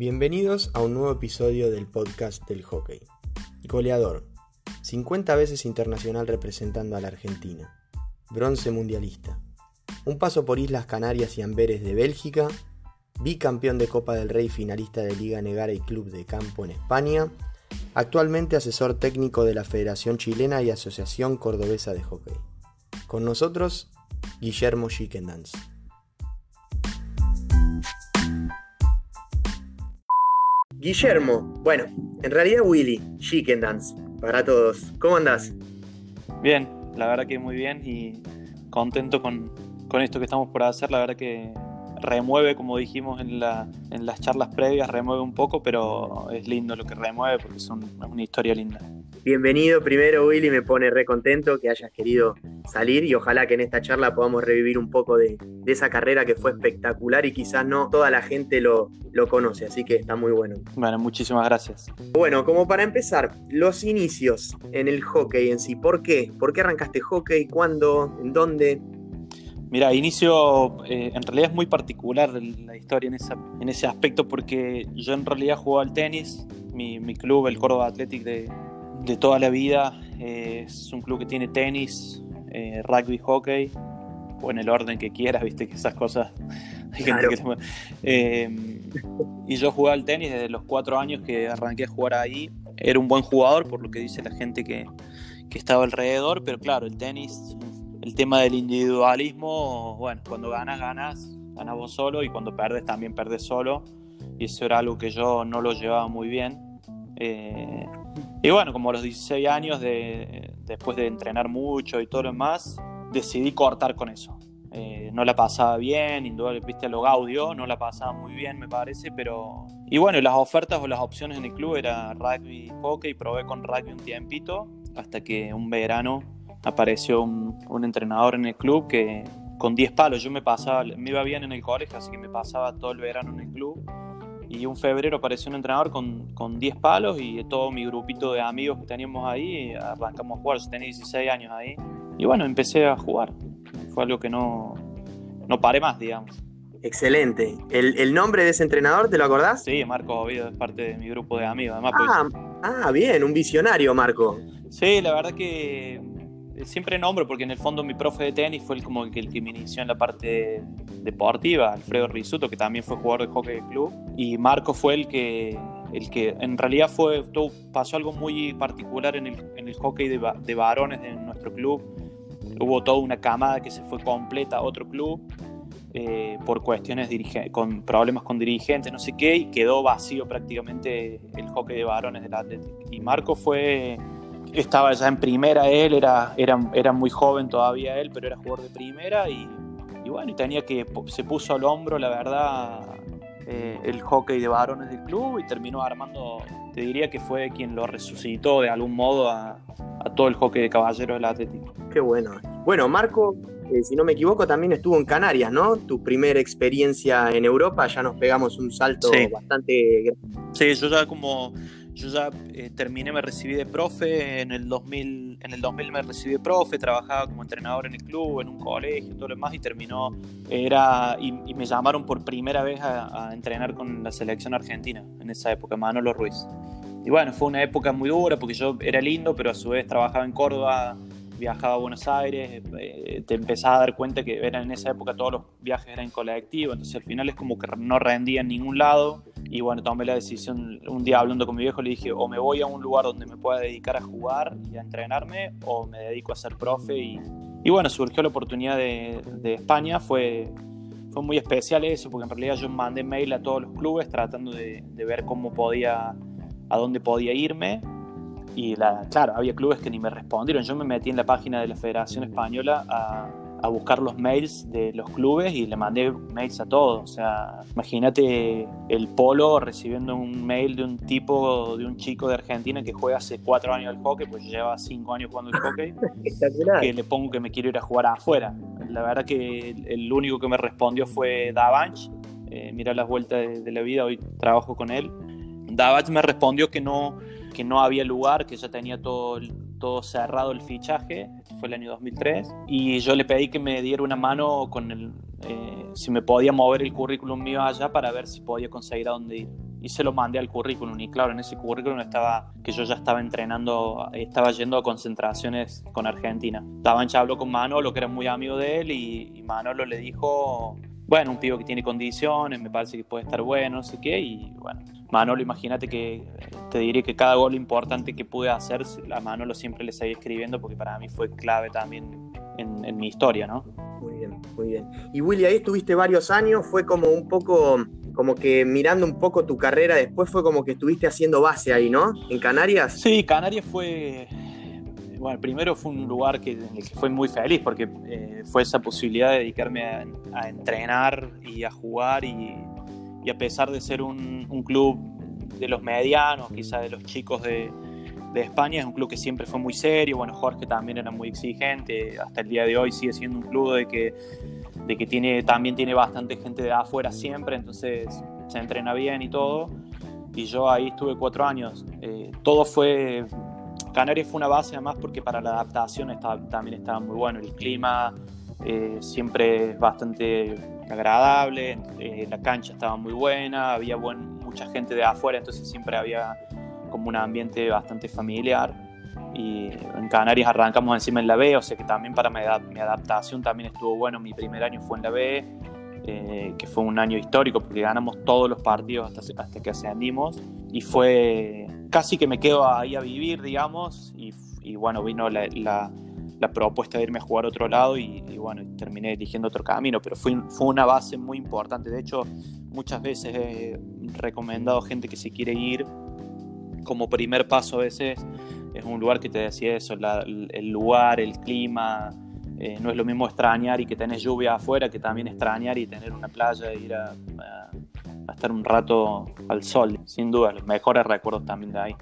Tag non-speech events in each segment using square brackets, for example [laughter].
Bienvenidos a un nuevo episodio del podcast del hockey. Goleador, 50 veces internacional representando a la Argentina. Bronce mundialista. Un paso por Islas Canarias y Amberes de Bélgica. Bicampeón de Copa del Rey finalista de Liga Negara y Club de Campo en España. Actualmente asesor técnico de la Federación Chilena y Asociación Cordobesa de Hockey. Con nosotros, Guillermo Schickendans. Guillermo, bueno, en realidad Willy, Chickendance, para todos. ¿Cómo andás? Bien, la verdad que muy bien y contento con, con esto que estamos por hacer. La verdad que remueve, como dijimos en, la, en las charlas previas, remueve un poco, pero es lindo lo que remueve porque es, una historia linda. Bienvenido primero Willy, me pone re contento que hayas querido salir y ojalá que en esta charla podamos revivir un poco de, esa carrera que fue espectacular y quizás no toda la gente lo, lo conoce, así que está muy bueno. Bueno, muchísimas gracias. Bueno, como para empezar, los inicios en el hockey en sí, ¿por qué? ¿Por qué arrancaste hockey? ¿Cuándo? ¿En dónde? Mira, inicio, eh, en realidad es muy particular la historia en, esa, en ese aspecto porque yo en realidad jugaba al tenis, mi, mi club, el Córdoba Athletic de, de toda la vida, eh, es un club que tiene tenis, eh, rugby, hockey, o en el orden que quieras, viste que esas cosas... [laughs] y yo jugaba al tenis desde los cuatro años que arranqué a jugar ahí. Era un buen jugador, por lo que dice la gente que, que estaba alrededor, pero claro, el tenis el tema del individualismo, bueno, cuando ganas, ganas, ganas vos solo y cuando perdes también perdes solo. Y eso era algo que yo no lo llevaba muy bien. Eh, y bueno, como a los 16 años, de, después de entrenar mucho y todo lo demás, decidí cortar con eso. Eh, no la pasaba bien, indudablemente, viste lo gaudio, no la pasaba muy bien me parece, pero... Y bueno, las ofertas o las opciones en el club era rugby, hockey, probé con rugby un tiempito, hasta que un verano apareció un, entrenador en el club que con 10 palos, yo me pasaba, me iba bien en el colegio, así que me pasaba todo el verano en el club. Y un febrero apareció un entrenador con, con 10 palos y todo mi grupito de amigos que teníamos ahí, arrancamos a jugar, yo tenía 16 años ahí. Y bueno, empecé a jugar. Fue algo que no, no paré más, digamos. Excelente. ¿El, ¿El, nombre de ese entrenador te lo acordás? Sí, Marco Ovido es parte de mi grupo de amigos. Además, ah, ah, bien, un visionario, Marco. Sí, la verdad que siempre nombro porque en el fondo mi profe de tenis fue el, como el que, me inició en la parte deportiva, Alfredo Risuto, que también fue jugador de hockey de club, y Marco fue el que, el que en realidad fue, pasó algo muy particular en el, en el hockey de, de, varones de nuestro club. Hubo toda una camada que se fue completa a otro club eh, por cuestiones con problemas con dirigentes, no sé qué, y quedó vacío prácticamente el hockey de varones del Athletic. Y Marco fue estaba ya en primera él, era, era, era muy joven todavía él, pero era jugador de primera y, bueno, y tenía que, se puso al hombro, la verdad, eh, el hockey de varones del club y terminó armando, te diría que fue quien lo resucitó de algún modo a, todo el hockey de caballeros del Atlético. Qué bueno. Bueno, Marco, eh, si no me equivoco, también estuvo en Canarias, ¿no? Tu primera experiencia en Europa, ya nos pegamos un salto bastante grande. Sí, yo ya como yo ya eh, terminé, me recibí de profe, en el 2000, en el 2000 me recibí de profe, trabajaba como entrenador en el club, en un colegio, todo lo demás, y terminó, era, y, me llamaron por primera vez a, entrenar con la selección argentina, en esa época, Manolo Ruiz. Y bueno, fue una época muy dura porque yo era lindo, pero a su vez trabajaba en Córdoba, viajaba a Buenos Aires, eh, te empezás a dar cuenta que era en esa época todos los viajes eran colectivos, entonces al final es como que no rendía en ningún lado y bueno, tomé la decisión, un día hablando con mi viejo le dije, o me voy a un lugar donde me pueda dedicar a jugar y a entrenarme, o me dedico a ser profe. Y, y bueno, surgió la oportunidad de, de, España, fue, fue muy especial eso, porque en realidad yo mandé mail a todos los clubes tratando de, de ver cómo podía, a dónde podía irme. Y la, claro, había clubes que ni me respondieron. Yo me metí en la página de la Federación Española a a buscar los mails de los clubes y le mandé mails a todos. O sea, imagínate el polo recibiendo un mail de un tipo, de un chico de Argentina que juega hace cuatro años al hockey, pues lleva cinco años jugando al hockey, [laughs] que le pongo que me quiero ir a jugar afuera. La verdad que el único que me respondió fue Davanch. Eh, mira las vueltas de, la vida, hoy trabajo con él. Davanch me respondió que no, que no había lugar, que ya tenía todo, todo cerrado el fichaje fue el año 2003, y yo le pedí que me diera una mano con el, eh, si me podía mover el currículum mío allá para ver si podía conseguir a dónde ir. y se lo mandé al currículum. Y claro, en ese currículum estaba que yo ya estaba entrenando, estaba yendo a concentraciones con Argentina. Estaba en Chablo con Manolo, que era muy amigo de él, y, y Manolo le dijo, bueno, un pibe que tiene condiciones, me parece que puede estar bueno, no sé qué, y bueno, Manolo, imagínate que te diré que cada gol importante que pude hacer, a Manolo siempre le seguí escribiendo porque para mí fue clave también en, en mi historia, ¿no? Muy bien, muy bien. Y Willy, ahí estuviste varios años, fue como un poco, como que mirando un poco tu carrera, después fue como que estuviste haciendo base ahí, ¿no? En Canarias. Sí, Canarias fue, bueno, primero fue un lugar que, en el que fue muy feliz porque eh, fue esa posibilidad de dedicarme a, a entrenar y a jugar y, y, a pesar de ser un, un club de los medianos, quizá de los chicos de, de, España, es un club que siempre fue muy serio, bueno, Jorge también era muy exigente, hasta el día de hoy sigue siendo un club de que, de que tiene, también tiene bastante gente de afuera siempre, entonces se entrena bien y todo, y yo ahí estuve cuatro años, eh, todo fue Canarias fue una base además porque para la adaptación estaba, también estaba muy bueno. El clima eh, siempre es bastante agradable, eh, la cancha estaba muy buena, había buen, mucha gente de afuera, entonces siempre había como un ambiente bastante familiar. Y en Canarias arrancamos encima en la B, o sea que también para mi, mi adaptación también estuvo bueno. Mi primer año fue en la B, eh, que fue un año histórico porque ganamos todos los partidos hasta, hasta que ascendimos. Y fue casi que me quedo ahí a vivir, digamos, y, bueno, vino la, la, la, propuesta de irme a jugar a otro lado y, y bueno, terminé eligiendo otro camino, pero fue, una base muy importante. De hecho, muchas veces he recomendado gente que se quiere ir como primer paso a veces. Es un lugar que te decía eso, la, el lugar, el clima, eh, no es lo mismo extrañar y que tenés lluvia afuera que también extrañar y tener una playa e ir a a estar un rato al sol, sin duda, los mejores recuerdos también de ahí.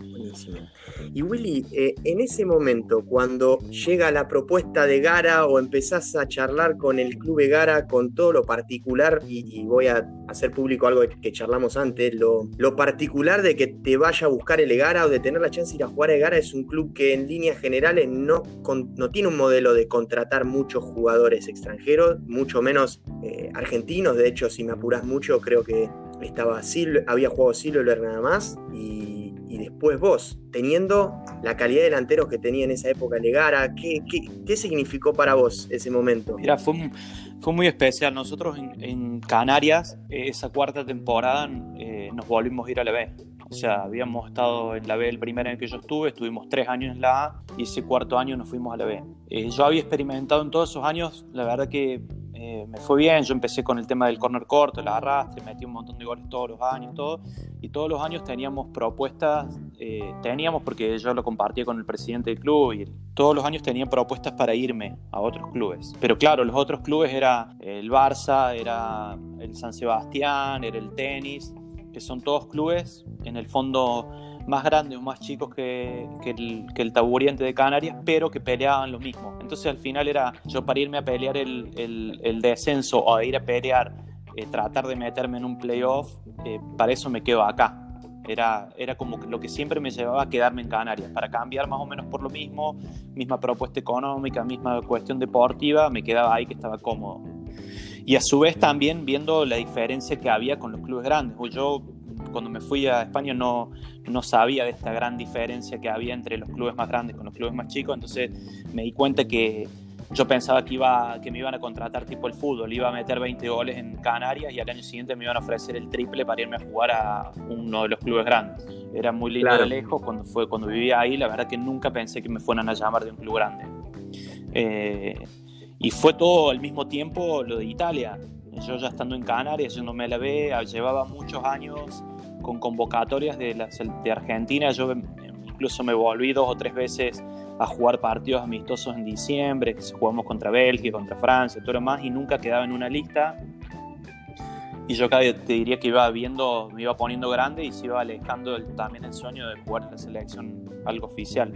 Y Willy, eh, en ese momento, cuando llega la propuesta de Gara o empezás a charlar con el club de Gara, con todo lo particular, y voy a hacer público algo que charlamos antes, lo, lo, particular de que te vaya a buscar el Egara o de tener la chance de ir a jugar a Egara es un club que en líneas generales no, con, no tiene un modelo de contratar muchos jugadores extranjeros, mucho menos eh, argentinos, de hecho si me apuras mucho creo que estaba Sil, había jugado Silver nada más y, después vos, teniendo la calidad de delanteros que tenía en esa época Legara, ¿qué, qué, qué significó para vos ese momento? Mira, fue, fue muy especial. Nosotros en, en Canarias, esa cuarta temporada, eh, nos volvimos a ir a la B. O sea, habíamos estado en la B el primer año que yo estuve, estuvimos tres años en la A y ese cuarto año nos fuimos a la B. Eh, yo había experimentado en todos esos años, la verdad que eh, me fue bien, yo empecé con el tema del corner corto, el arrastre, metí un montón de goles todos los años, todo, y todos los años teníamos propuestas, eh, teníamos porque yo lo compartía con el presidente del club, y todos los años tenía propuestas para irme a otros clubes. Pero claro, los otros clubes era el Barça, era el San Sebastián, era el tenis, que son todos clubes en el fondo más grandes o más chicos que, que, el, que, el, taburiente de Canarias, pero que peleaban lo mismo. Entonces al final era yo para irme a pelear el, el, el descenso o a ir a pelear, eh, tratar de meterme en un playoff, eh, para eso me quedo acá. Era, era como lo que siempre me llevaba a quedarme en Canarias, para cambiar más o menos por lo mismo, misma propuesta económica, misma cuestión deportiva, me quedaba ahí que estaba cómodo. Y a su vez también viendo la diferencia que había con los clubes grandes. Yo cuando me fui a España no, no sabía de esta gran diferencia que había entre los clubes más grandes con los clubes más chicos, entonces me di cuenta que yo pensaba que, iba, que me iban a contratar tipo el fútbol, iba a meter 20 goles en Canarias y al año siguiente me iban a ofrecer el triple para irme a jugar a uno de los clubes grandes. Era muy lindo claro. de lejos cuando, fue, cuando vivía ahí, la verdad que nunca pensé que me fueran a llamar de un club grande. Eh, y fue todo al mismo tiempo lo de Italia. Yo ya estando en Canarias, yo no me la ve, llevaba muchos años con convocatorias de, Argentina. Yo incluso me volví dos o tres veces a jugar partidos amistosos en diciembre, que jugamos contra Bélgica, contra Francia, todo lo más, y nunca quedaba en una lista. Y yo cada te diría que iba viendo, me iba poniendo grande y se iba alejando el, también el sueño de jugar en la selección algo oficial.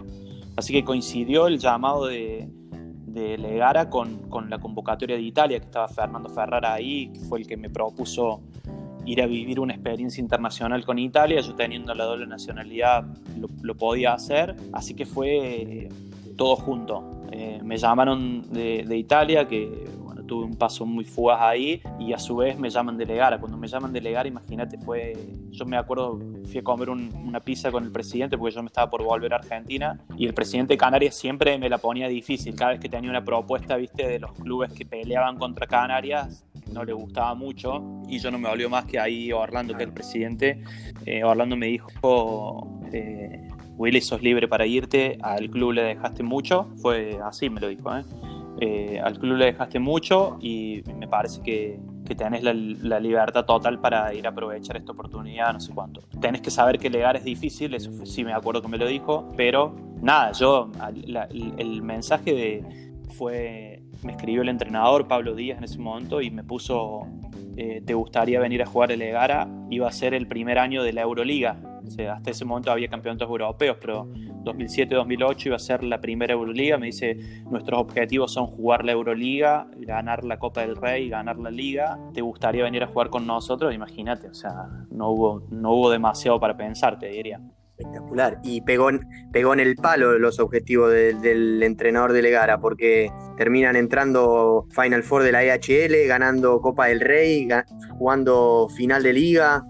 Así que coincidió el llamado de, de Legara con, con, la convocatoria de Italia, que estaba Fernando Ferrara ahí, que fue el que me propuso ir a vivir una experiencia internacional con Italia. Yo teniendo la doble nacionalidad lo, lo podía hacer, así que fue todo junto. Eh, me llamaron de, de Italia, que tuve un paso muy fugaz ahí y a su vez me llaman delegara. Cuando me llaman delegara, imagínate, fue, yo me acuerdo, fui a comer una pizza con el presidente porque yo me estaba por volver a Argentina y el presidente de Canarias siempre me la ponía difícil. Cada vez que tenía una propuesta, viste, de los clubes que peleaban contra Canarias, no le gustaba mucho y yo no me volvió más que ahí Orlando, que el presidente. Eh, Orlando me dijo, eh, Willy, sos libre para irte, al club le dejaste mucho, fue así, me lo dijo, ¿eh? Eh, al club le dejaste mucho y me parece que, que tenés la, libertad total para ir a aprovechar esta oportunidad, no sé cuánto. Tenés que saber que legar es difícil, eso sí me acuerdo que me lo dijo, pero nada, yo, el, mensaje fue, me escribió el entrenador Pablo Díaz en ese momento y me puso, eh, ¿te gustaría venir a jugar el Legara? Iba a ser el primer año de la Euroliga hasta ese momento había campeonatos europeos, pero 2007-2008 iba a ser la primera Euroliga. Me dice, nuestros objetivos son jugar la Euroliga, ganar la Copa del Rey, ganar la Liga. ¿Te gustaría venir a jugar con nosotros? Imagínate, o sea, no hubo, no hubo demasiado para pensar, te diría. Espectacular. Y pegó, pegó en el palo los objetivos del entrenador de Legara, porque terminan entrando Final Four de la EHL, ganando Copa del Rey, jugando final de liga.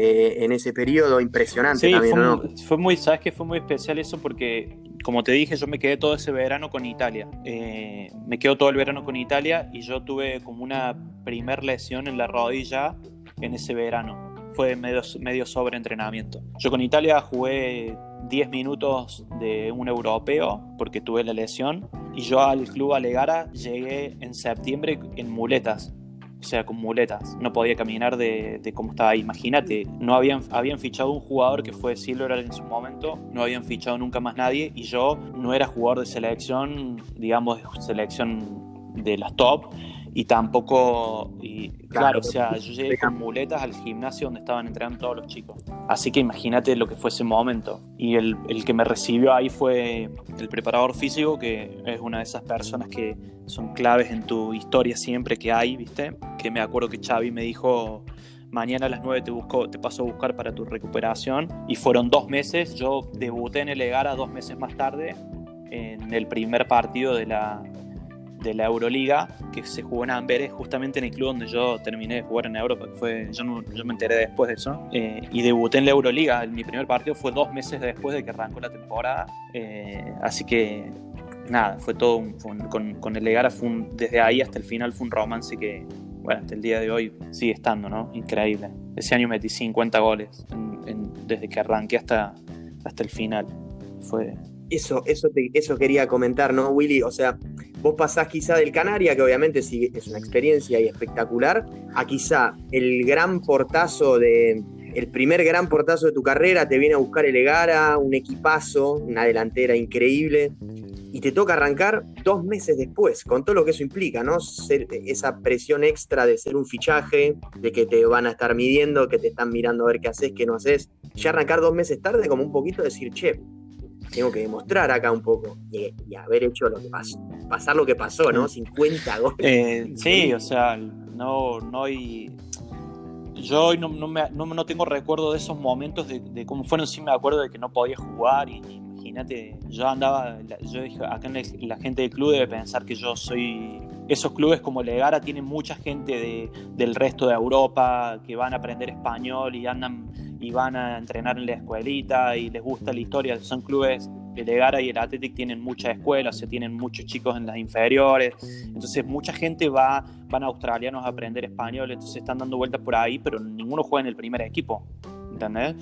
Eh, en ese periodo impresionante también, fue, ¿no? Fue muy, sabes que fue muy especial eso porque, como te dije, yo me quedé todo ese verano con Italia. Eh, me quedo todo el verano con Italia y yo tuve como una primer lesión en la rodilla en ese verano. Fue medio, medio sobreentrenamiento. Yo con Italia jugué 10 minutos de un europeo porque tuve la lesión y yo al club Alegara llegué en septiembre en muletas o sea, con muletas. No podía caminar de, cómo estaba. Imagínate, no habían, habían fichado un jugador que fue Silver en su momento, no habían fichado nunca más nadie y yo no era jugador de selección, digamos, de selección de las top y tampoco, y, claro, o sea, yo llegué con muletas al gimnasio donde estaban entrenando todos los chicos. Así que imagínate lo que fue ese momento. Y el, el, que me recibió ahí fue el preparador físico, que es una de esas personas que son claves en tu historia siempre que hay, ¿viste? Que me acuerdo que Xavi me dijo, mañana a las 9 te, busco, te paso a buscar para tu recuperación. Y fueron dos meses, yo debuté en el Egara dos meses más tarde, en el primer partido de la, de la Euroliga, que se jugó en Amberes, justamente en el club donde yo terminé de jugar en Europa, fue, yo, yo me enteré después de eso, eh, y debuté en la Euroliga. Mi primer partido fue dos meses después de que arrancó la temporada, eh, así que nada, fue todo con, el Legara, fue desde ahí hasta el final fue un romance que, bueno, hasta el día de hoy sigue estando, ¿no? Increíble. Ese año metí 50 goles desde que arranqué hasta, hasta el final. Fue, eso, eso, eso quería comentar, ¿no, Willy? O sea, vos pasás quizá del Canaria, que obviamente sí es una experiencia y espectacular, a quizá el gran portazo de. El primer gran portazo de tu carrera te viene a buscar el Egara, un equipazo, una delantera increíble, y te toca arrancar dos meses después, con todo lo que eso implica, ¿no? esa presión extra de ser un fichaje, de que te van a estar midiendo, que te están mirando a ver qué haces, qué no haces. Ya arrancar dos meses tarde, como un poquito decir, che, tengo que demostrar acá un poco y, haber hecho lo que pasó, pasar lo que pasó, ¿no? 50 [laughs] goles. Eh, sí, o sea, no, no hay... Yo hoy no, no, me, no, tengo recuerdo de esos momentos de, cómo fueron, sí me acuerdo de que no podía jugar y, imagínate, yo andaba, yo dije, acá la gente del club debe pensar que yo soy esos clubes como Legara tienen mucha gente de, del resto de Europa que van a aprender español y andan y van a entrenar en la escuelita y les gusta la historia. Son clubes, el y el Athletic tienen muchas escuelas, o sea, tienen muchos chicos en las inferiores. Entonces, mucha gente va, van a australianos a aprender español, entonces están dando vueltas por ahí, pero ninguno juega en el primer equipo. ¿Entendés?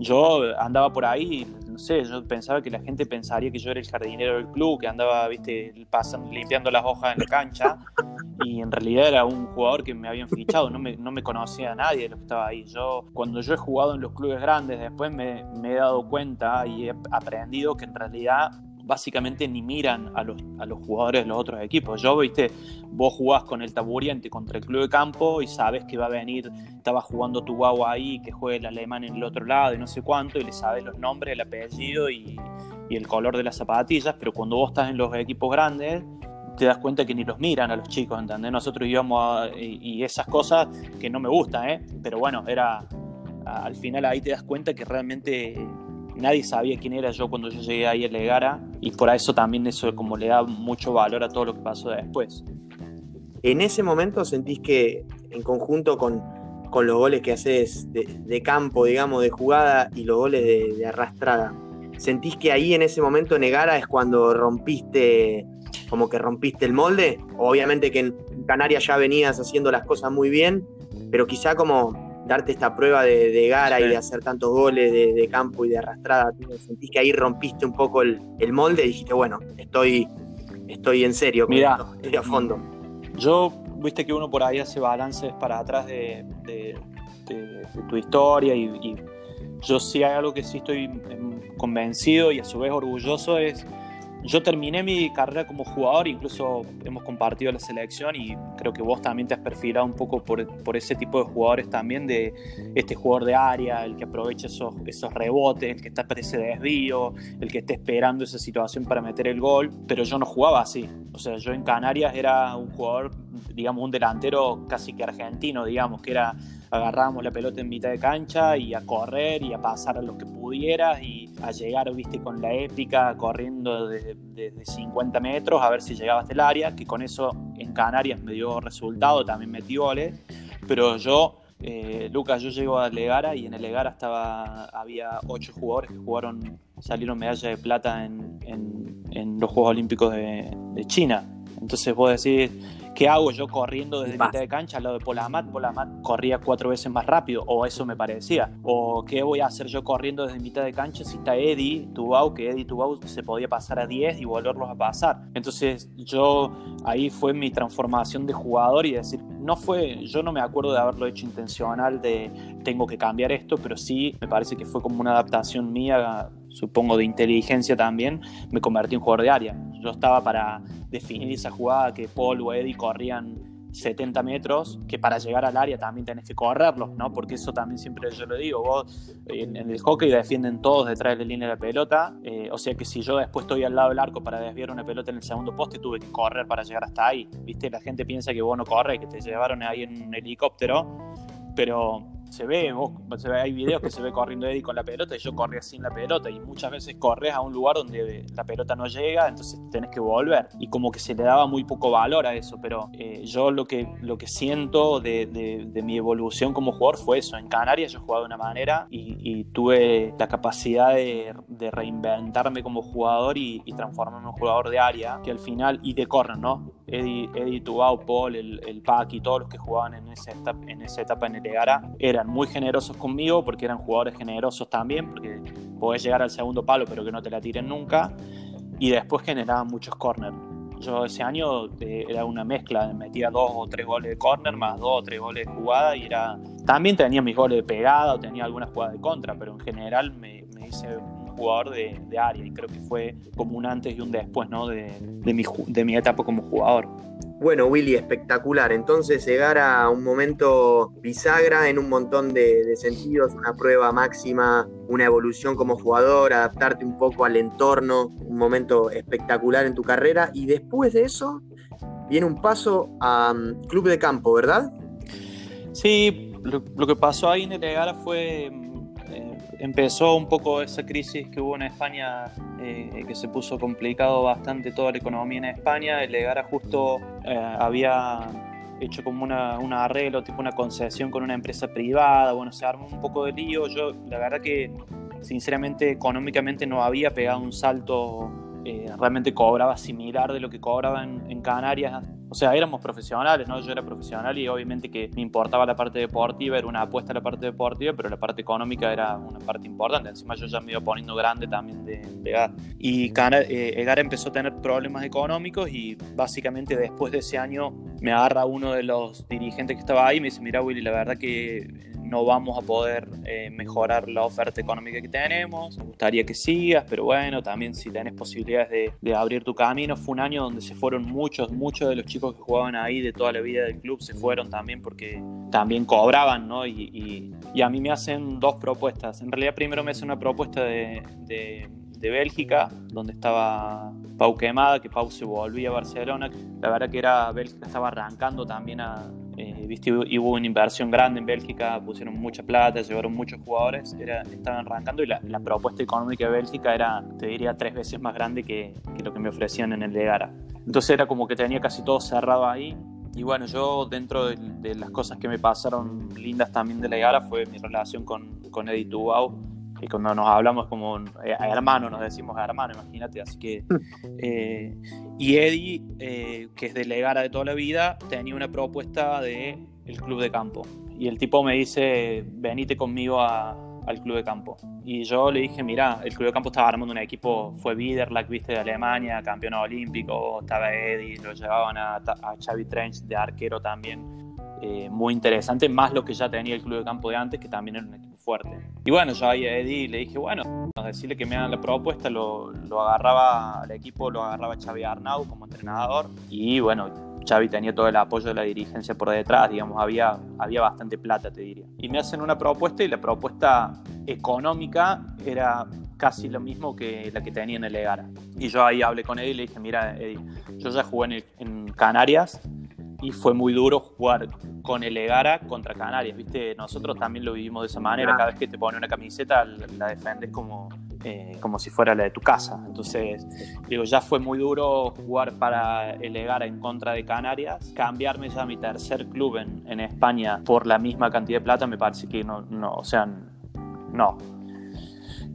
Yo andaba por ahí, no sé, yo pensaba que la gente pensaría que yo era el jardinero del club, que andaba, viste, pasando, limpiando las hojas en la cancha, y en realidad era un jugador que me habían fichado, no me, no me conocía a nadie de que estaba ahí. Yo, cuando yo he jugado en los clubes grandes, después me he dado cuenta y he aprendido que en realidad básicamente ni miran a los, a los jugadores de los otros equipos. Yo, viste, vos jugás con el taburiente contra el club de campo y sabes que va a venir, estaba jugando tu guau ahí, que juegue el alemán en el otro lado y no sé cuánto, y le sabes los nombres, el apellido y, y el color de las zapatillas, pero cuando vos estás en los equipos grandes, te das cuenta que ni los miran a los chicos, ¿entendés? Nosotros íbamos a, y, esas cosas que no me gustan, ¿eh? Pero bueno, era al final ahí te das cuenta que realmente nadie sabía quién era yo cuando yo llegué ahí a Legara y por eso también eso como le da mucho valor a todo lo que pasó después. ¿En ese momento sentís que en conjunto con, los goles que haces de, campo, digamos, de jugada y los goles de, arrastrada, ¿sentís que ahí en ese momento Negara es cuando rompiste, como que rompiste el molde? Obviamente que en Canarias ya venías haciendo las cosas muy bien, pero quizá como darte esta prueba de, Gara y de hacer tantos goles de, campo y de arrastrada, ¿sentís que ahí rompiste un poco el, molde y dijiste, bueno, estoy, estoy en serio, Mira, estoy a fondo? Yo, viste que uno por ahí hace balances para atrás de, tu historia y, yo sí hay algo que sí estoy convencido y a su vez orgulloso es yo terminé mi carrera como jugador, incluso hemos compartido la selección y creo que vos también te has perfilado un poco por, ese tipo de jugadores también, de este jugador de área, el que aprovecha esos, esos rebotes, el que está para ese desvío, el que está esperando esa situación para meter el gol, pero yo no jugaba así. O sea, yo en Canarias era un jugador, digamos, un delantero casi que argentino, digamos, que era agarrábamos la pelota en mitad de cancha y a correr y a pasar a lo que pudieras y a llegar, viste, con la épica, corriendo desde de, 50 metros a ver si llegaba hasta el área, que con eso en Canarias me dio resultado, también metí goles, pero yo... Eh, Lucas, yo llego a Legara y en el Legara estaba, había ocho jugadores que jugaron, salieron medalla de plata en, en, los Juegos Olímpicos de, de China. Entonces vos decís, ¿Qué hago yo corriendo desde mitad de cancha al lado de Polamat? Polamat corría cuatro veces más rápido, o eso me parecía. O ¿qué voy a hacer yo corriendo desde mitad de cancha si está Eddie Tubau, que Eddie Tubau se podía pasar a 10 y volverlos a pasar? Entonces yo ahí fue mi transformación de jugador y decir, no fue, yo no me acuerdo de haberlo hecho intencional de tengo que cambiar esto, pero sí me parece que fue como una adaptación mía supongo de inteligencia también, me convertí en jugador de área. Yo estaba para definir esa jugada que Paul o Eddie corrían 70 metros, que para llegar al área también tenés que correrlos, ¿no? Porque eso también siempre yo lo digo, vos en, el hockey defienden todos detrás de la línea de la pelota, eh, o sea que si yo después estoy al lado del arco para desviar una pelota en el segundo poste, tuve que correr para llegar hasta ahí, ¿viste? La gente piensa que vos no corres, que te llevaron ahí en un helicóptero, pero se ve, vos, hay videos que se ve corriendo Eddie con la pelota y yo corría sin la pelota y muchas veces corres a un lugar donde la pelota no llega, entonces tenés que volver y como que se le daba muy poco valor a eso, pero eh, yo lo que, lo que siento de, de, mi evolución como jugador fue eso, en Canarias yo jugaba de una manera y, tuve la capacidad de, de, reinventarme como jugador y, transformarme en un jugador de área, que al final, y de corner, ¿no? Eddie, Eddie Tubau, Paul, el, el Pac y todos los que jugaban en esa etapa en, esa etapa en el Egara era muy generosos conmigo porque eran jugadores generosos también, porque podés llegar al segundo palo pero que no te la tiren nunca. Y después generaban muchos corners. Yo ese año eh, era una mezcla, metía dos o tres goles de corner más dos o tres goles de jugada y era... También tenía mis goles de pegada o tenía algunas jugadas de contra, pero en general me, hice un jugador de, área y creo que fue como un antes y un después ¿no? de, de, mi, de mi etapa como jugador. Bueno, Willy, espectacular. Entonces llegar a un momento bisagra en un montón de, sentidos, una prueba máxima, una evolución como jugador, adaptarte un poco al entorno, un momento espectacular en tu carrera. Y después de eso viene un paso a um, club de campo, ¿verdad? Sí, lo, que pasó ahí en el fue empezó un poco esa crisis que hubo en España, eh, que se puso complicado bastante toda la economía en España. El Legara justo eh, había hecho como una, un arreglo, tipo una concesión con una empresa privada, bueno, se armó un poco de lío. Yo, la verdad que, sinceramente, económicamente no había pegado un salto, eh, realmente cobraba similar de lo que cobraba en, en Canarias o sea, éramos profesionales, ¿no? Yo era profesional y obviamente que me importaba la parte deportiva, era una apuesta a la parte deportiva, pero la parte económica era una parte importante. Encima yo ya me iba poniendo grande también de, de Y eh, Egar empezó a tener problemas económicos y básicamente después de ese año me agarra uno de los dirigentes que estaba ahí y me dice, mira Willy, la verdad que no vamos a poder eh, mejorar la oferta económica que tenemos, me gustaría que sigas, pero bueno, también si tenés posibilidades de, abrir tu camino, fue un año donde se fueron muchos, muchos de los chicos que jugaban ahí de toda la vida del club, se fueron también porque también cobraban, ¿no? Y, a mí me hacen dos propuestas, en realidad primero me hacen una propuesta de, de de Bélgica, donde estaba Pau Quemada, que Pau se volvía a Barcelona. La verdad que era Bélgica estaba arrancando también a, eh, viste, hubo una inversión grande en Bélgica, pusieron mucha plata, llevaron muchos jugadores, era, estaban arrancando y la, propuesta económica de Bélgica era, te diría, tres veces más grande que, lo que me ofrecían en el de Gara. Entonces era como que tenía casi todo cerrado ahí Y bueno, yo dentro de, las cosas que me pasaron lindas también de la gala fue mi relación con, con Eddie Tubau, que cuando nos hablamos como eh, hermano, nos decimos hermano, imagínate, así que... [laughs] Eh, y Eddie, eh, que es de Legara de toda la vida, tenía una propuesta de el club de campo. Y el tipo me dice, venite conmigo a, al club de campo. Y yo le dije, mira, el club de campo estaba armando un equipo, fue Biederlack, viste, de Alemania, campeón olímpico, estaba Eddie, lo llevaban a, a Xavi Trench de arquero también, eh, muy interesante, más lo que ya tenía el club de campo de antes, que también era un equipo fuerte. Y bueno, yo ahí a Eddie le dije, bueno, decirle que me hagan la propuesta, lo, lo agarraba al equipo, lo agarraba Xavi Arnau como entrenador, y bueno, Xavi tenía todo el apoyo de la dirigencia por detrás, digamos, había, había bastante plata, te diría. Y me hacen una propuesta y la propuesta económica era casi lo mismo que la que tenía en el Egara. Y yo ahí hablé con Eddie y le dije, mira, Eddie, yo ya jugué en, en Canarias y fue muy duro jugar con el Egara contra Canarias, ¿viste? Nosotros también lo vivimos de esa manera, cada vez que te pone una camiseta la defendes como, eh, como si fuera la de tu casa. Entonces, digo, ya fue muy duro jugar para el en contra de Canarias. Cambiarme ya a mi tercer club en, en España por la misma cantidad de plata me parece que no, no o sea, no.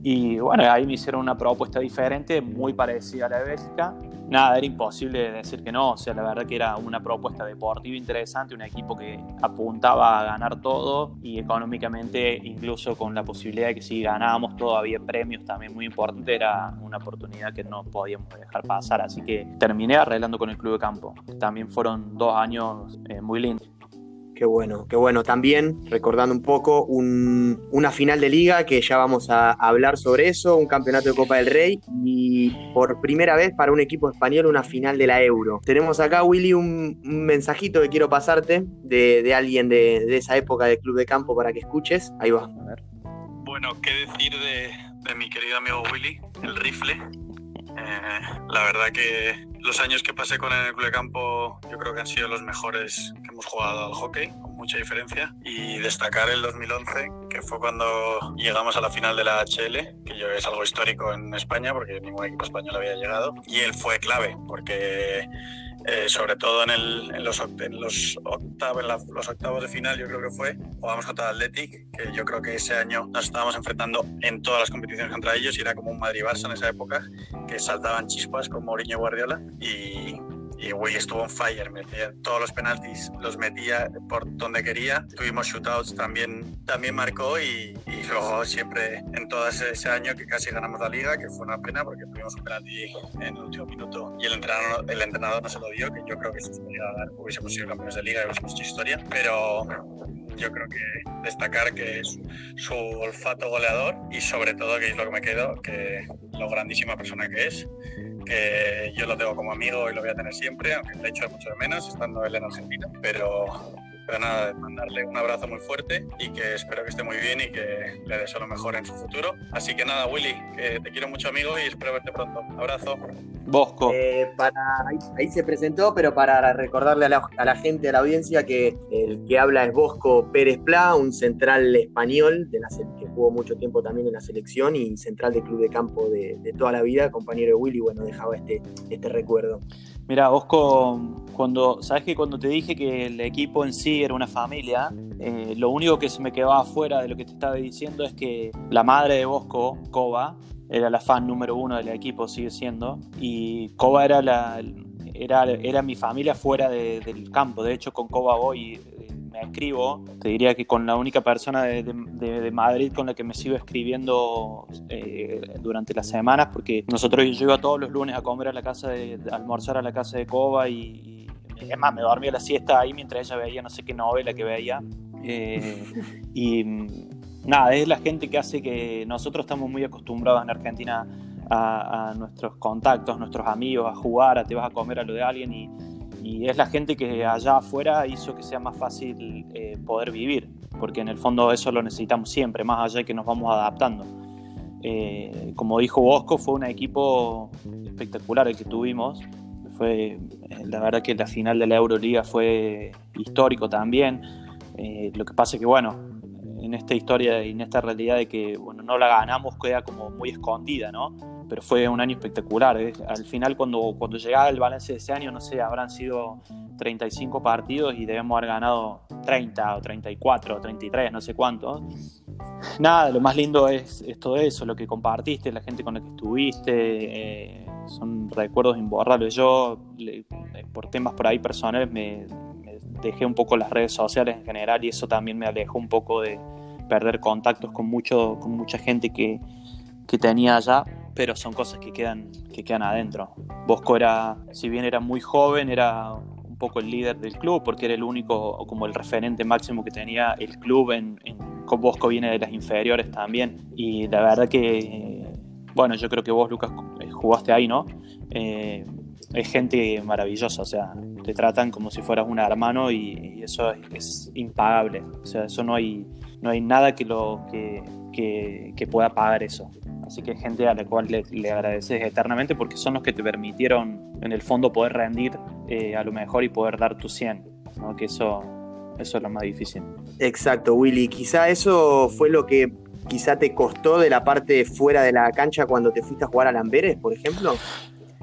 Y bueno, ahí me hicieron una propuesta diferente, muy parecida a la de Bélgica, nada, era imposible decir que no. O sea, la verdad que era una propuesta deportiva interesante, un equipo que apuntaba a ganar todo y económicamente, incluso con la posibilidad de que si ganábamos todo había premios también muy importantes, era una oportunidad que no podíamos dejar pasar. Así que terminé arreglando con el club de campo. También fueron dos años eh, muy lindos. Qué bueno, qué bueno. También recordando un poco una final de liga que ya vamos a hablar sobre eso, un campeonato de Copa del Rey y por primera vez para un equipo español una final de la Euro. Tenemos acá, Willy, un, mensajito que quiero pasarte de, alguien de, esa época del Club de Campo para que escuches. Ahí va. Bueno, ¿qué decir de, de mi querido amigo Willy, el rifle? Eh, la verdad que los años que pasé con el club de campo yo creo que han sido los mejores que hemos jugado al hockey, con mucha diferencia. Y destacar el 2011, que fue cuando llegamos a la final de la HL, que yo es algo histórico en España porque ningún equipo español había llegado. Y él fue clave porque eh, sobre todo en, el, en, los, en los, octavos, en los octavos de final, yo creo que fue, jugamos contra Athletic, que yo creo que ese año nos estábamos enfrentando en todas las competiciones contra ellos y era como un Madrid-Barça en esa época, que saltaban chispas con Mourinho Guardiola y, y Willy estuvo en fire, metía todos los penaltis, los metía por donde quería. Tuvimos shootouts, también, también marcó y, luego siempre en todo ese, año que casi ganamos la liga, que fue una pena porque tuvimos un penalti en el último minuto y el entrenador, el entrenador no se lo dio, que yo creo que si hubiésemos sido campeones de liga y hubiésemos hecho historia, pero yo creo que destacar que es su olfato goleador y sobre todo que es lo que me quedo, que lo grandísima persona que es que yo lo tengo como amigo y lo voy a tener siempre, aunque le echo mucho de menos estando él en Argentina, pero, pero nada, mandarle un abrazo muy fuerte y que espero que esté muy bien y que le deseo lo mejor en su futuro. Así que nada, Willy, que te quiero mucho amigo y espero verte pronto. Abrazo. Bosco. Eh, para, ahí, se presentó, pero para recordarle a la, gente, a la audiencia, que el que habla es Bosco Pérez Pla, un central español de la, que jugó mucho tiempo también en la selección y central de club de campo de, toda la vida, compañero de Willy, bueno, dejaba este, este recuerdo. Mira, Bosco, cuando, sabes que cuando te dije que el equipo en sí era una familia, eh, lo único que se me quedaba afuera de lo que te estaba diciendo es que la madre de Bosco, Coba, era la fan número uno del equipo, sigue siendo, y Coba era, la, era, era mi familia fuera del campo, de hecho con Coba voy, eh, me escribo, te diría que con la única persona de, de, Madrid con la que me sigo escribiendo eh, durante las semanas, porque nosotros yo iba todos los lunes a comer a la casa de, almorzar a la casa de Coba y, es más, me dormía la siesta ahí mientras ella veía no sé qué novela que veía. Eh, y nada, es la gente que hace que nosotros estamos muy acostumbrados en Argentina a, nuestros contactos, nuestros amigos, a jugar, a te vas a comer a lo de alguien y, es la gente que allá afuera hizo que sea más fácil eh, poder vivir, porque en el fondo eso lo necesitamos siempre, más allá de que nos vamos adaptando. Eh, como dijo Bosco, fue un equipo espectacular el que tuvimos. Fue, eh, la verdad que la final de la Euroliga fue histórico también. lo que pasa es que, bueno, en esta historia y en esta realidad de que bueno, no la ganamos queda como muy escondida, ¿no? Pero fue un año espectacular. ¿eh? Al final, cuando, cuando llegaba el balance de ese año, no sé, habrán sido 35 partidos y debemos haber ganado 30 o 34 o 33, no sé cuánto. Nada, lo más lindo es, todo eso, lo que compartiste, la gente con la que estuviste, eh, son recuerdos imborrables. Yo, por temas por ahí personales, me, dejé un poco las redes sociales en general y eso también me alejó un poco de perder contactos con, mucho, con mucha gente que, que tenía allá pero son cosas que quedan, que quedan adentro. Bosco era, si bien era muy joven, era un poco el líder del club, porque era el único, o como el referente máximo que tenía el club. En, Bosco viene de las inferiores también. Y la verdad que, bueno, yo creo que vos, Lucas, eh, jugaste ahí, ¿no? Eh, es gente maravillosa, o sea, te tratan como si fueras un hermano y, eso es, impagable. O sea, eso no hay, no hay nada que, lo, que, que, pueda pagar eso. Así que gente a la cual le, agradeces eternamente porque son los que te permitieron en el fondo poder rendir eh, a lo mejor y poder dar tu 100, ¿no? que eso, eso es lo más difícil. Exacto, Willy. Quizá eso fue lo que quizá te costó de la parte fuera de la cancha cuando te fuiste a jugar a Amberes, por ejemplo.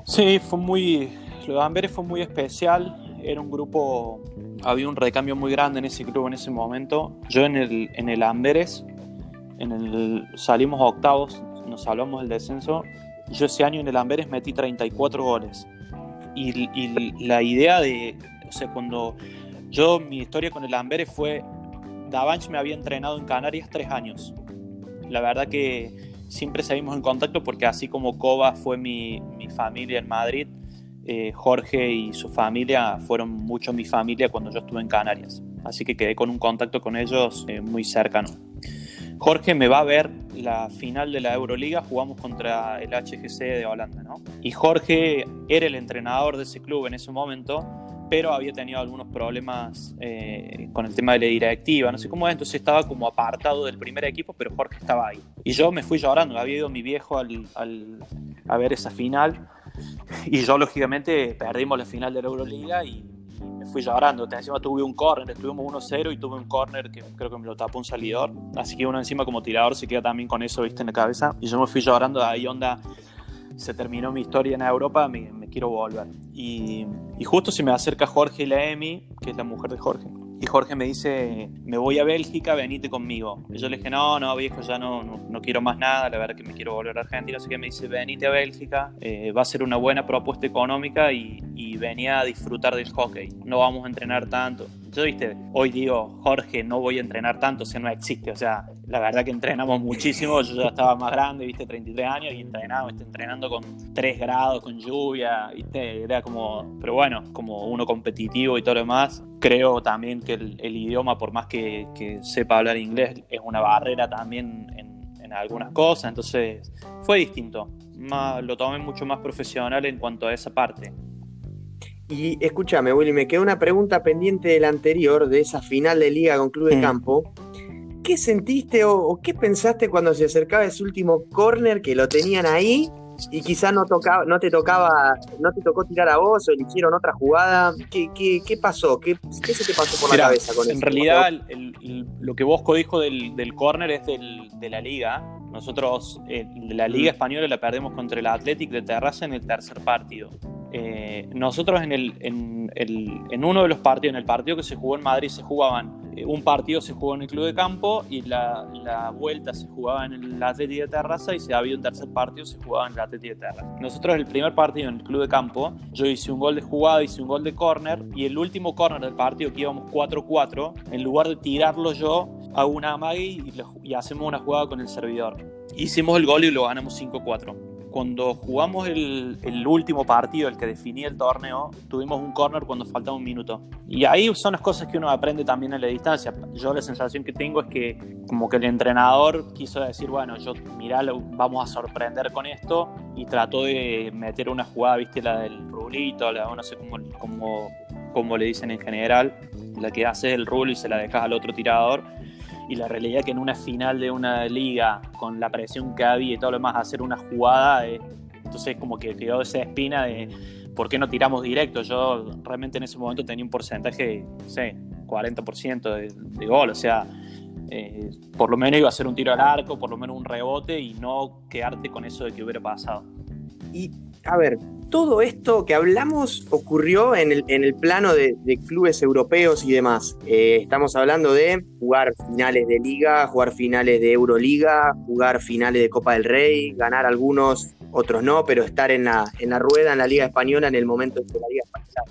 Sí, fue muy... Lo de Amberes fue muy especial. Era un grupo... Había un recambio muy grande en ese grupo en ese momento. Yo en el, en el Amberes en el, salimos a octavos nos salvamos del descenso, yo ese año en el Amberes metí 34 goles. Y, la idea de, o sea, cuando yo, mi historia con el Amberes fue, Davanch me había entrenado en Canarias tres años. La verdad que siempre seguimos en contacto porque así como Coba fue mi, mi familia en Madrid, eh, Jorge y su familia fueron mucho mi familia cuando yo estuve en Canarias. Así que quedé con un contacto con ellos eh, muy cercano. Jorge me va a ver la final de la Euroliga, jugamos contra el HGC de Holanda, ¿no? Y Jorge era el entrenador de ese club en ese momento, pero había tenido algunos problemas eh, con el tema de la directiva, no sé cómo es, entonces estaba como apartado del primer equipo, pero Jorge estaba ahí. Y yo me fui llorando, había ido mi viejo al, a ver esa final, y yo lógicamente perdimos la final de la Euroliga y me fui llorando. Encima tuve un corner, estuvimos 1-0 y tuve un corner que creo que me lo tapó un salidor. Así que uno encima como tirador se queda también con eso, viste, en la cabeza. Y yo me fui llorando, ahí onda, se terminó mi historia en Europa, me quiero volver. Y, y, justo se me acerca Jorge y la Emi, que es la mujer de Jorge y Jorge me dice, me voy a Bélgica, venite conmigo. Y yo le dije, no, no, viejo, ya no, no, quiero más nada, la verdad que me quiero volver a Argentina. Así que me dice, venite a Bélgica, eh, va a ser una buena propuesta económica y, y venía a disfrutar del hockey. No vamos a entrenar tanto. Yo, viste, hoy digo, Jorge, no voy a entrenar tanto, o sea, no existe. O sea, la verdad que entrenamos muchísimo. Yo ya estaba más grande, viste, 33 años y entrenaba, viste, entrenando con 3 grados, con lluvia, viste, era como, pero bueno, como uno competitivo y todo lo demás. Creo también que el, idioma, por más que, sepa hablar inglés, es una barrera también en, en algunas cosas. Entonces, fue distinto. Más, lo tomé mucho más profesional en cuanto a esa parte. Y escúchame, Willy, me queda una pregunta pendiente del anterior, de esa final de liga con Club de mm. Campo. ¿Qué sentiste o, qué pensaste cuando se acercaba ese último corner que lo tenían ahí y quizás no, tocaba, no te tocaba, no te tocó tirar a vos o eligieron otra jugada? ¿Qué, qué, pasó? ¿Qué, ¿Qué, se te pasó por la cabeza con eso? En realidad, lo que Bosco dijo del, del corner es del, de la liga. Nosotros, eh, la liga mm. española la perdemos contra el Athletic de Terraza en el tercer partido. Eh, nosotros en, el, en, el, en, uno de los partidos, en el partido que se jugó en Madrid, se jugaban, eh, un partido se jugó en el Club de Campo y la, la vuelta se jugaba en el Atleti de Terraza y si había un tercer partido se jugaba en el Atleti de Terraza. Nosotros el primer partido en el Club de Campo, yo hice un gol de jugada, hice un gol de córner y el último córner del partido que íbamos 4-4, en lugar de tirarlo yo, hago una amague y, y hacemos una jugada con el servidor. Hicimos el gol y lo ganamos 5-4 cuando jugamos el, último partido, el que definía el torneo, tuvimos un corner cuando faltaba un minuto. Y ahí son las cosas que uno aprende también a la distancia. Yo la sensación que tengo es que como que el entrenador quiso decir, bueno, yo mirá, vamos a sorprender con esto y trató de meter una jugada, viste, la del rulito, la, no sé cómo, cómo, le dicen en general, la que hace el rulo y se la dejas al otro tirador y la realidad que en una final de una liga, con la presión que había y todo lo demás, hacer una jugada, eh, entonces como que quedó esa espina de por qué no tiramos directo. Yo realmente en ese momento tenía un porcentaje, no sé, 40% de, gol, o sea, eh, por lo menos iba a ser un tiro al arco, por lo menos un rebote y no quedarte con eso de que hubiera pasado. A ver, todo esto que hablamos ocurrió en el, en el plano de, clubes europeos y demás. Eh, estamos hablando de jugar finales de liga, jugar finales de Euroliga, jugar finales de Copa del Rey, ganar algunos, otros no, pero estar en la, en la rueda en la Liga Española en el momento en que la Liga Española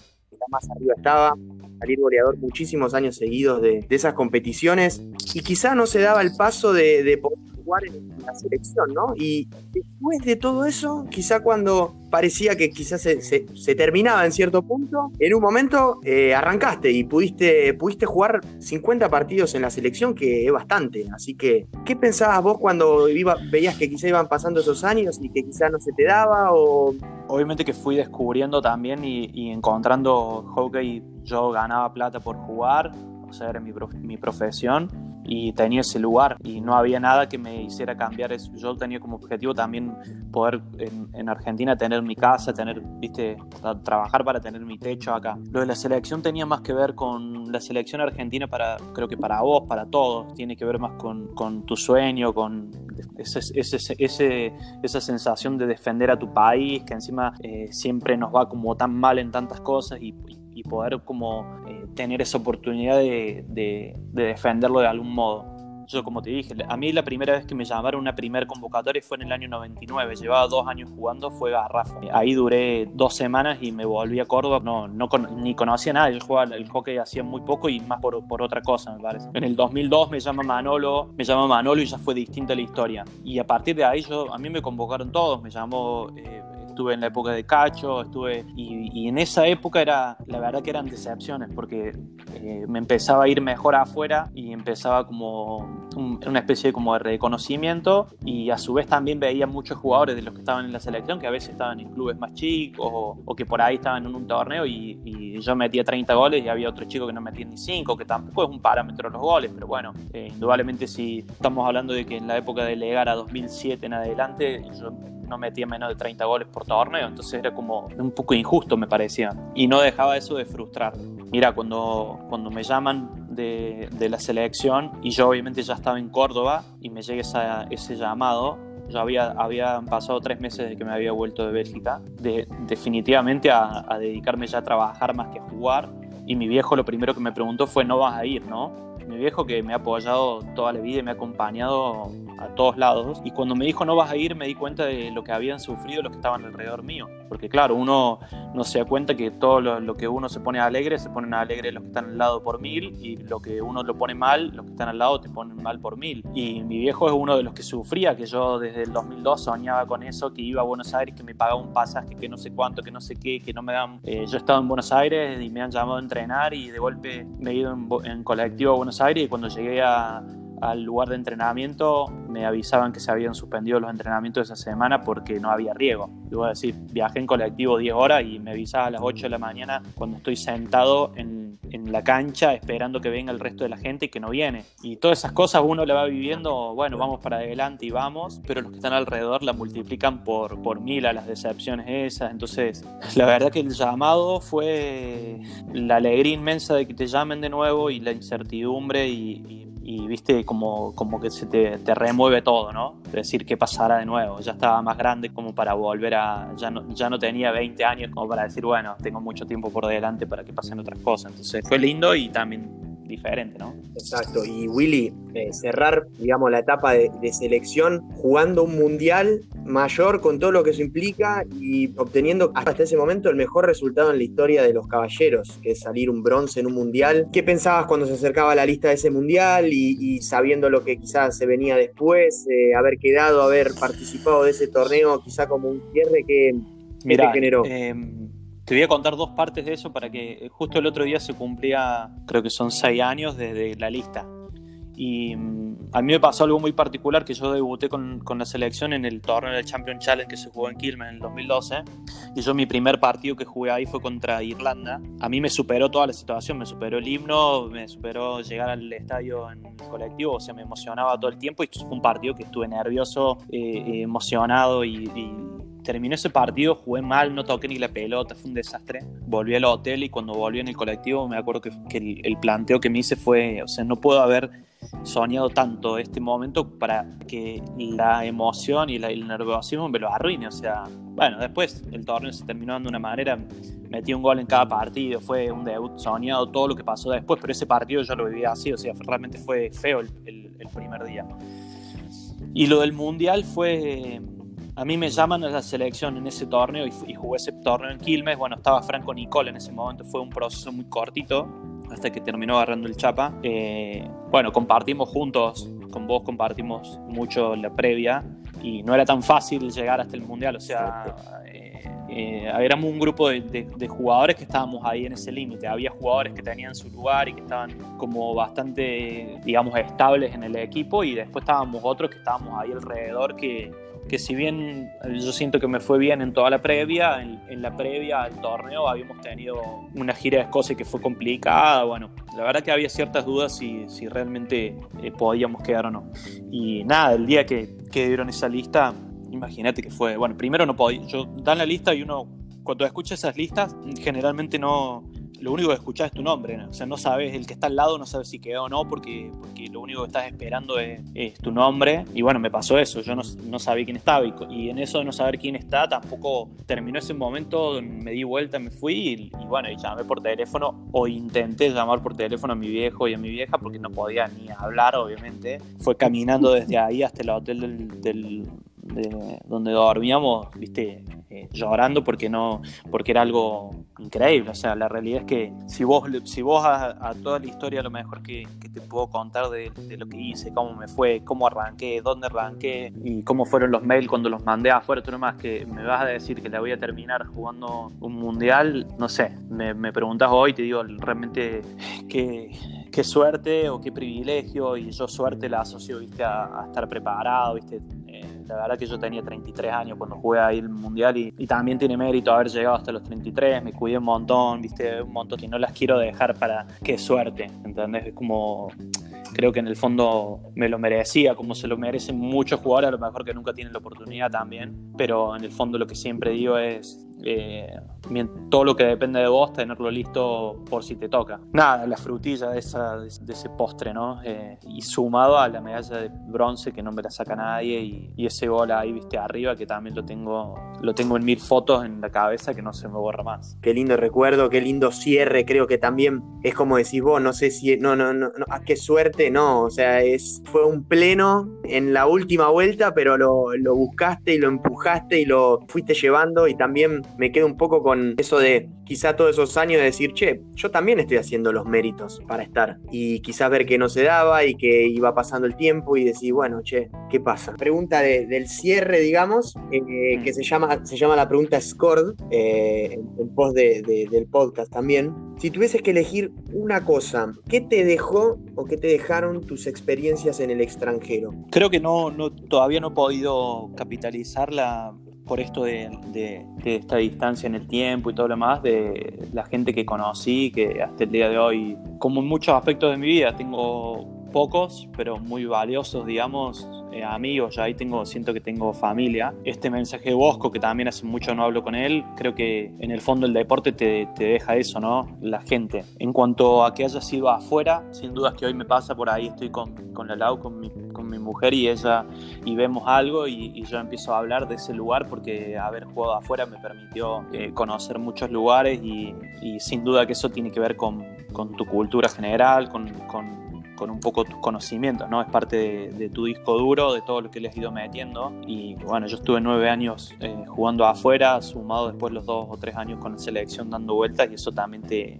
más arriba estaba, salir goleador muchísimos años seguidos de, esas competiciones y quizá no se daba el paso de, de jugar en la selección, ¿no? Y después de todo eso, quizá cuando parecía que quizás se, terminaba en cierto punto, en un momento eh, arrancaste y pudiste, pudiste jugar 50 partidos en la selección, que es bastante. Así que, ¿qué pensabas vos cuando veías que quizá iban pasando esos años y que quizá no se te daba? O... Obviamente que fui descubriendo también y, y encontrando hockey, yo ganaba plata por jugar, o sea, era mi, mi profesión y tenía ese lugar y no había nada que me hiciera cambiar eso. Yo tenía como objetivo también poder en, Argentina tener mi casa, tener, viste, trabajar para tener mi techo acá. Lo de la selección tenía más que ver con la selección argentina para, creo que para vos, para todos, tiene que ver más con, con tu sueño, con ese, ese, ese, esa sensación de defender a tu país, que encima eh, siempre nos va como tan mal en tantas cosas y, y poder como eh, tener esa oportunidad de, de, defenderlo de algún modo. Yo, como te dije, a mí la primera vez que me llamaron una primer convocatoria fue en el año 99. Llevaba dos años jugando, fue Garrafa. Ahí duré dos semanas y me volví a Córdoba. No, no ni conocía nada. Yo jugaba el hockey hacía muy poco y más por, por, otra cosa, me parece. En el 2002 me llama Manolo, me llama Manolo y ya fue distinta la historia. Y a partir de ahí yo, a mí me convocaron todos. Me llamó eh, estuve en la época de Cacho, estuve y, en esa época era, la verdad que eran decepciones porque eh, me empezaba a ir mejor afuera y empezaba como una especie de, como de reconocimiento y a su vez también veía muchos jugadores de los que estaban en la selección que a veces estaban en clubes más chicos o, que por ahí estaban en un torneo y, yo metía 30 goles y había otro chico que no metía ni 5, que tampoco es un parámetro los goles, pero bueno, eh, indudablemente si estamos hablando de que en la época de Legar a 2007 en adelante yo no metía menos de 30 goles por torneo, entonces era como un poco injusto me parecía. Y no dejaba eso de frustrar. Mira, cuando, cuando me llaman de, de la selección y yo obviamente ya estaba en Córdoba y me llega ese llamado, yo había, había pasado tres meses de que me había vuelto de Bélgica, de, definitivamente a, a dedicarme ya a trabajar más que a jugar. Y mi viejo lo primero que me preguntó fue, no vas a ir, ¿no? Mi viejo que me ha apoyado toda la vida y me ha acompañado a todos lados. Y cuando me dijo no vas a ir, me di cuenta de lo que habían sufrido los que estaban alrededor mío. Porque claro, uno no se da cuenta que todo lo, que uno se pone alegre, se ponen alegre los que están al lado por mil, y lo que uno lo pone mal, los que están al lado te ponen mal por mil. Y mi viejo es uno de los que sufría, que yo desde el 2002 soñaba con eso, que iba a Buenos Aires, que me pagaba un pasaje, que no sé cuánto, que no sé qué, que no me dan... Eh, yo estaba en Buenos Aires y me han llamado a entrenar y de golpe me he ido en, en colectivo a Buenos Aires y cuando llegué al lugar de entrenamiento me avisaban que se habían suspendido los entrenamientos esa semana porque no había riego. Debo decir, viajé en colectivo 10 horas y me avisaba a las 8 de la mañana cuando estoy sentado en, en, la cancha esperando que venga el resto de la gente y que no viene. Y todas esas cosas uno le va viviendo, bueno, vamos para adelante y vamos, pero los que están alrededor la multiplican por, por mil a las decepciones esas. Entonces, la verdad que el llamado fue la alegría inmensa de que te llamen de nuevo y la incertidumbre y y viste como, como que se te, te, remueve todo, ¿no? Decir, ¿qué pasará de nuevo? Ya estaba más grande como para volver a, ya no, ya no tenía 20 años como para decir, bueno, tengo mucho tiempo por delante para que pasen otras cosas. Entonces fue lindo y también diferente, ¿no? Exacto. Y Willy, eh, cerrar, digamos, la etapa de, selección jugando un mundial mayor con todo lo que eso implica y obteniendo hasta ese momento el mejor resultado en la historia de los caballeros, que es salir un bronce en un mundial. ¿Qué pensabas cuando se acercaba la lista de ese mundial y, sabiendo lo que quizás se venía después, eh, haber quedado, haber participado de ese torneo, quizá como un cierre que, te generó? Em, te voy a contar dos partes de eso para que eh, justo el otro día se cumplía, creo que son seis años desde la lista. Y mm, a mí me pasó algo muy particular que yo debuté con, con, la selección en el torneo del Champion Challenge que se jugó en Quilmes en el 2012. Y yo mi primer partido que jugué ahí fue contra Irlanda. A mí me superó toda la situación, me superó el himno, me superó llegar al estadio en colectivo, o sea, me emocionaba todo el tiempo y fue un partido que estuve nervioso, eh, emocionado y terminó ese partido, jugué mal, no toqué ni la pelota, fue un desastre. Volví al hotel y cuando volví en el colectivo me acuerdo que, el, planteo que me hice fue, o sea, no puedo haber soñado tanto este momento para que la emoción y el nerviosismo me lo arruine. O sea, bueno, después el torneo se terminó de una manera, metí un gol en cada partido, fue un debut soñado, todo lo que pasó después, pero ese partido yo lo viví así, o sea, realmente fue feo el primer día. Y lo del mundial fue a mí me llaman a la selección en ese torneo y, jugué ese torneo en Quilmes. Bueno, estaba Franco Nicole en ese momento, fue un proceso muy cortito hasta que terminó agarrando el chapa. Eh, bueno, compartimos juntos, con vos compartimos mucho la previa y no era tan fácil llegar hasta el mundial. O sea, eh, eh, éramos un grupo de, jugadores que estábamos ahí en ese límite. Había jugadores que tenían su lugar y que estaban como bastante, digamos, estables en el equipo y después estábamos otros que estábamos ahí alrededor que que si bien yo siento que me fue bien en toda la previa, en, la previa al torneo habíamos tenido una gira de Escocia que fue complicada, bueno, la verdad que había ciertas dudas si, si realmente eh, podíamos quedar o no. Y nada, el día que, que dieron esa lista, imagínate que fue, bueno, primero no podía, yo dan la lista y uno cuando escucha esas listas generalmente no, lo único que escuchás es tu nombre, o sea, no sabes, el que está al lado no sabes si quedó o no, porque, porque lo único que estás esperando es, tu nombre. Y bueno, me pasó eso, yo no, no sabía quién estaba, y, en eso de no saber quién está, tampoco terminó ese momento, me di vuelta, me fui, y, bueno, y llamé por teléfono, o intenté llamar por teléfono a mi viejo y a mi vieja, porque no podía ni hablar, obviamente. Fue caminando desde ahí hasta el hotel del de donde dormíamos, viste, llorando porque no, porque era algo increíble. O sea, la realidad es que si vos, si vos a, toda la historia lo mejor que, te puedo contar de, lo que hice, cómo me fue, cómo arranqué, dónde arranqué y cómo fueron los mails cuando los mandé afuera, tú nomás que me vas a decir que la voy a terminar jugando un mundial, no sé, me, me preguntas hoy, te digo realmente qué, qué suerte o qué privilegio y yo suerte la asocio, viste, a, a estar preparado, viste la verdad que yo tenía 33 años cuando jugué ahí el Mundial y, también tiene mérito haber llegado hasta los 33, me cuidé un montón, viste, un montón que no las quiero dejar para qué suerte, ¿entendés? Es como creo que en el fondo me lo merecía, como se lo merecen muchos jugadores, a lo mejor que nunca tienen la oportunidad también, pero en el fondo lo que siempre digo es eh, todo lo que depende de vos, tenerlo listo por si te toca. Nada, la frutilla de, esa, de, ese postre, ¿no? Eh, y sumado a la medalla de bronce que no me la saca nadie y, ese gol ahí, viste, arriba, que también lo tengo, lo tengo en mil fotos en la cabeza que no se me borra más. Qué lindo recuerdo, qué lindo cierre, creo que también es como decís vos, no sé si, no, no, no, no a qué suerte, no, o sea, es, fue un pleno en la última vuelta, pero lo, lo buscaste y lo empujaste y lo fuiste llevando y también me quedo un poco con eso de quizá todos esos años de decir, che, yo también estoy haciendo los méritos para estar. Y quizás ver que no se daba y que iba pasando el tiempo y decir, bueno, che, ¿qué pasa? Pregunta del cierre, digamos, eh, que se llama, se llama la pregunta Scored, eh, en post del podcast también. Si tuvieses que elegir una cosa, ¿qué te dejó o qué te dejaron tus experiencias en el extranjero? Creo que no, no todavía no he podido capitalizar la, por esto de, esta distancia en el tiempo y todo lo demás, de la gente que conocí, que hasta el día de hoy, como en muchos aspectos de mi vida, tengo pocos, pero muy valiosos, digamos, eh, amigos, ya ahí tengo, siento que tengo familia. Este mensaje de Bosco, que también hace mucho no hablo con él, creo que en el fondo el deporte te, te deja eso, ¿no? La gente. En cuanto a que haya sido afuera, sin dudas que hoy me pasa por ahí, estoy con, con la Lau, con mi, con mi mujer y ella, y vemos algo y, yo empiezo a hablar de ese lugar porque haber jugado afuera me permitió eh, conocer muchos lugares y, sin duda que eso tiene que ver con, con tu cultura general, con con un poco tus conocimientos, ¿no? Es parte de, tu disco duro, de todo lo que le has ido metiendo. Y bueno, yo estuve nueve años eh, jugando afuera, sumado después los dos o tres años con la selección dando vueltas, y eso también te,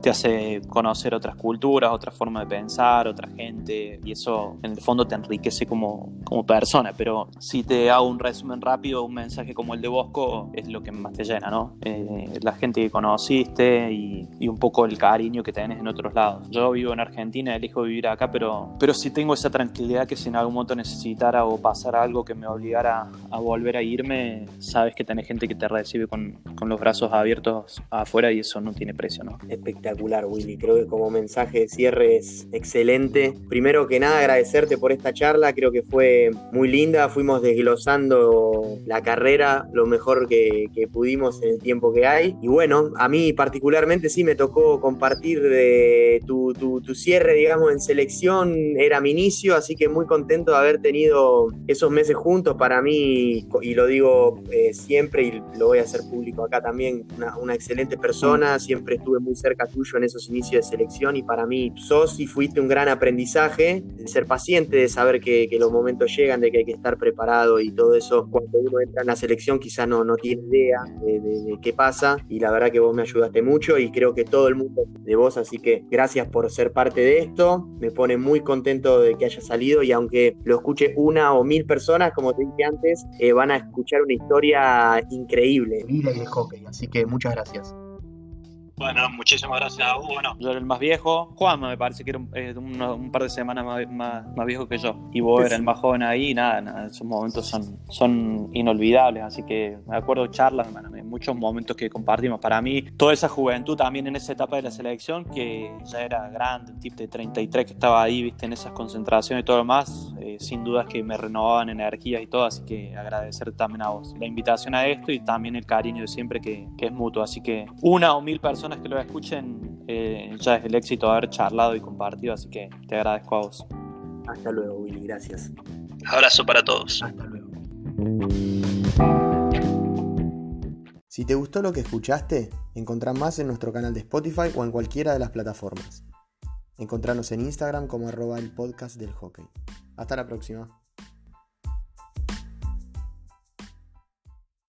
te hace conocer otras culturas, otra forma de pensar, otra gente, y eso en el fondo te enriquece como, como persona. Pero si te hago un resumen rápido, un mensaje como el de Bosco es lo que más te llena, ¿no? Eh, la gente que conociste y, y un poco el cariño que tenés en otros lados. Yo vivo en Argentina, elijo vivir acá, pero, pero sí tengo esa tranquilidad que si en algún momento necesitara o pasara algo que me obligara a volver a irme, sabes que tenés gente que te recibe con, con los brazos abiertos afuera y eso no tiene precio, ¿no? Espectacular Willy. Creo que como mensaje de cierre es excelente. Primero que nada, agradecerte por esta charla. Creo que fue muy linda. Fuimos desglosando la carrera lo mejor que, pudimos en el tiempo que hay. Y bueno, a mí particularmente sí me tocó compartir de tu, cierre, digamos, en selección. Era mi inicio, así que muy contento de haber tenido esos meses juntos. Para mí, y lo digo eh, siempre y lo voy a hacer público acá también, una, excelente persona. Siempre estuve muy cerca tuyo en esos inicios de selección y para mí sos y fuiste un gran aprendizaje de ser paciente, de saber que, los momentos llegan, de que hay que estar preparado y todo eso. Cuando uno entra en la selección quizá no, no tiene idea de, qué pasa y la verdad que vos me ayudaste mucho y creo que todo el mundo de vos, así que gracias por ser parte de esto. Me pone muy contento de que haya salido y aunque lo escuche una o mil personas, como te dije antes, eh, van a escuchar una historia increíble. Vida y de hockey, así que muchas gracias. Bueno, muchísimas gracias a Bueno. Yo era el más viejo. Juan me parece que era un, un, par de semanas más, más, viejo que yo. Y vos eras el más joven ahí. Nada, nada, esos momentos son, son inolvidables. Así que me acuerdo charlas, muchos momentos que compartimos. Para mí, toda esa juventud también en esa etapa de la selección, que ya era grande, un tipo de 33 que estaba ahí, viste, en esas concentraciones y todo lo más, eh, sin dudas que me renovaban energías y todo. Así que agradecer también a vos la invitación a esto y también el cariño de siempre que, que es mutuo. Así que una o mil personas que lo escuchen, eh, ya es el éxito de haber charlado y compartido, así que te agradezco a vos. Hasta luego, Willy, gracias. Abrazo para todos. Hasta luego. Si te gustó lo que escuchaste, encontrá más en nuestro canal de Spotify o en cualquiera de las plataformas. Encontranos en Instagram como arroba el podcast del hockey. Hasta la próxima.